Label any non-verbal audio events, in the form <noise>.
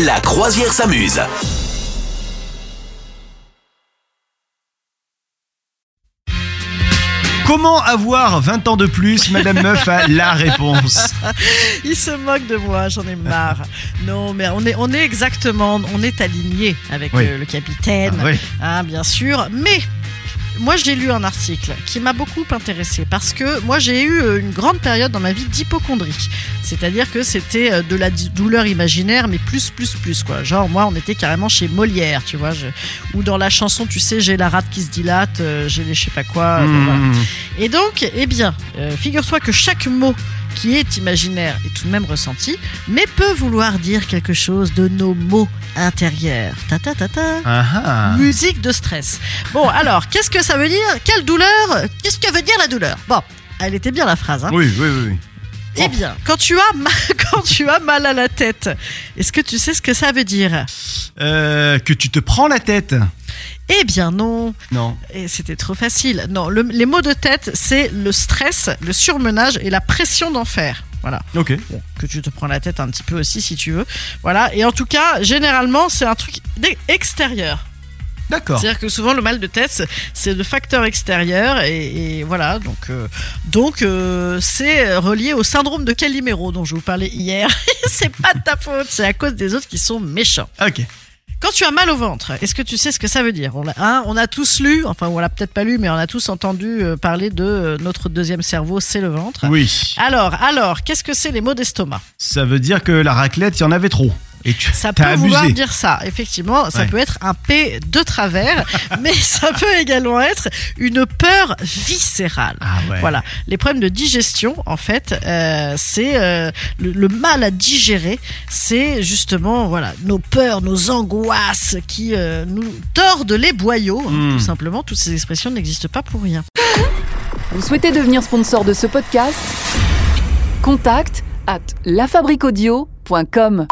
La croisière s'amuse. Comment avoir 20 ans de plus Madame Meuf a la réponse? <laughs> Il se moque de moi, j'en ai marre. Non, mais on est, on est exactement, on est aligné avec Oui. le capitaine, Ah oui. hein, bien sûr. Mais moi, j'ai lu un article qui m'a beaucoup intéressé parce que moi, j'ai eu euh, une grande période dans ma vie d'hypochondrie. C'est-à-dire que c'était euh, de la douleur imaginaire, mais plus, plus, plus, quoi. Genre, moi, on était carrément chez Molière, tu vois. je- Ou dans la chanson, tu sais, j'ai la rate qui se dilate, euh, j'ai les je sais pas quoi. voilà. Mmh. Et donc, eh bien, euh, figure-toi que chaque mot qui est imaginaire est tout de même ressenti, mais peut vouloir dire quelque chose de nos mots intérieurs. Ta ta ta ta. Ah ah. Musique de stress. Bon, alors, qu'est-ce que ça veut dire? Quelle douleur? Qu'est-ce que veut dire la douleur? Bon, elle était bien la phrase. Hein Oui, oui, oui. oui. eh bien, quand tu, as mal, <laughs> quand tu as mal à la tête, est-ce que tu sais ce que ça veut dire? Euh, que tu te prends la tête. Eh bien non. Non. Et c'était trop facile. Non, le- les mots de tête, c'est le stress, le surmenage et la pression d'en faire. Voilà. Ok. Bon, que tu te prends la tête un petit peu aussi si tu veux. Voilà. Et en tout cas, généralement, c'est un truc extérieur. D'accord. C'est-à-dire que souvent, le mal de tête, c'est- de facteur extérieur. Et, et voilà. Donc, euh, donc euh, c'est relié au syndrome de Calimero dont je vous parlais hier. <laughs> c'est pas de ta faute. C'est à cause des autres qui sont méchants. Ok. Quand tu as mal au ventre, est-ce que tu sais ce que ça veut dire on, hein, on a tous lu, enfin on l'a peut-être pas lu, mais on a tous entendu euh, parler de euh, notre deuxième cerveau, c'est le ventre. Oui. Alors, alors, qu'est-ce que c'est les mots d'estomac? Ça veut dire que la raclette, il y en avait trop. Et tu Ça peut vouloir dire ça, effectivement. Ça Ouais. peut être un P de travers, <laughs> mais ça peut également être une peur viscérale. Ah ouais. Voilà, les problèmes de digestion, en fait, euh, c'est euh, le, le mal à digérer, c'est justement voilà nos peurs, nos angoisses qui euh, nous tordent les boyaux. hein, Mm. tout simplement, toutes ces expressions n'existent pas pour rien. Vous souhaitez devenir sponsor de ce podcast? Contact à lafabriquaudio.com.